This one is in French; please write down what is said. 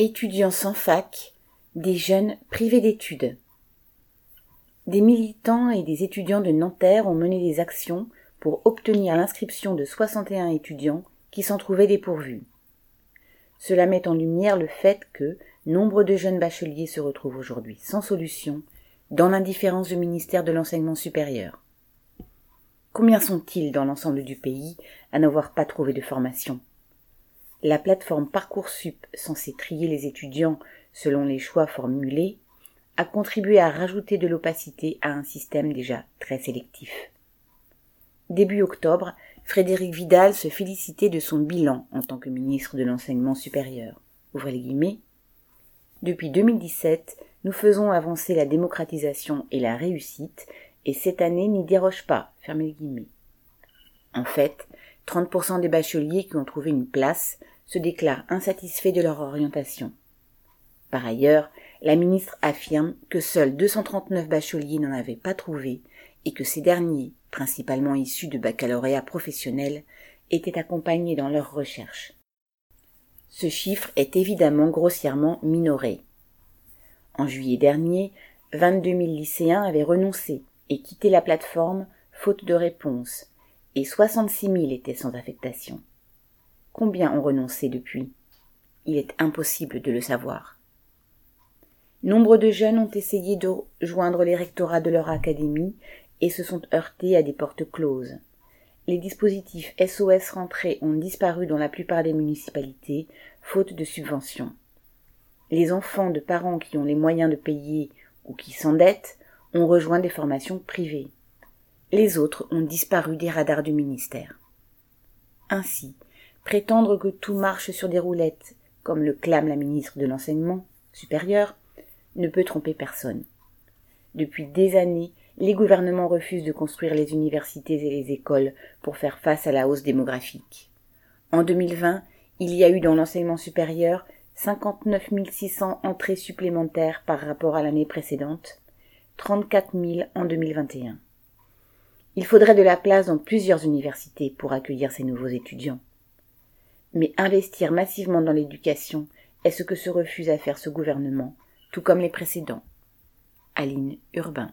Étudiants sans fac, des jeunes privés d'études. Des militants et des étudiants de Nanterre ont mené des actions pour obtenir l'inscription de 61 étudiants qui s'en trouvaient dépourvus. Cela met en lumière le fait que nombre de jeunes bacheliers se retrouvent aujourd'hui sans solution dans l'indifférence du ministère de l'enseignement supérieur. Combien sont-ils dans l'ensemble du pays à n'avoir pas trouvé de formation? La plateforme Parcoursup, censée trier les étudiants selon les choix formulés, a contribué à rajouter de l'opacité à un système déjà très sélectif. Début octobre, Frédéric Vidal se félicitait de son bilan en tant que ministre de l'enseignement supérieur. Ouvrez les guillemets. Depuis 2017, nous faisons avancer la démocratisation et la réussite, et cette année n'y déroge pas. Fermez les guillemets. En fait, 30% des bacheliers qui ont trouvé une place se déclarent insatisfaits de leur orientation. Par ailleurs, la ministre affirme que seuls 239 bacheliers n'en avaient pas trouvé et que ces derniers, principalement issus de baccalauréat professionnel, étaient accompagnés dans leurs recherches. Ce chiffre est évidemment grossièrement minoré. En juillet dernier, 22 000 lycéens avaient renoncé et quitté la plateforme faute de réponse, et 66 000 étaient sans affectation. Combien ont renoncé depuis? Il est impossible de le savoir. Nombre de jeunes ont essayé de joindre les rectorats de leur académie et se sont heurtés à des portes closes. Les dispositifs SOS rentrés ont disparu dans la plupart des municipalités, faute de subventions. Les enfants de parents qui ont les moyens de payer ou qui s'endettent ont rejoint des formations privées. Les autres ont disparu des radars du ministère. Ainsi, Prétendre que tout marche sur des roulettes, comme le clame la ministre de l'Enseignement supérieur, ne peut tromper personne. Depuis des années, les gouvernements refusent de construire les universités et les écoles pour faire face à la hausse démographique. En 2020, il y a eu dans l'enseignement supérieur 59 600 entrées supplémentaires par rapport à l'année précédente, 34 000 en 2021. Il faudrait de la place dans plusieurs universités pour accueillir ces nouveaux étudiants. Mais investir massivement dans l'éducation est ce que se refuse à faire ce gouvernement, tout comme les précédents. Aline Urbain.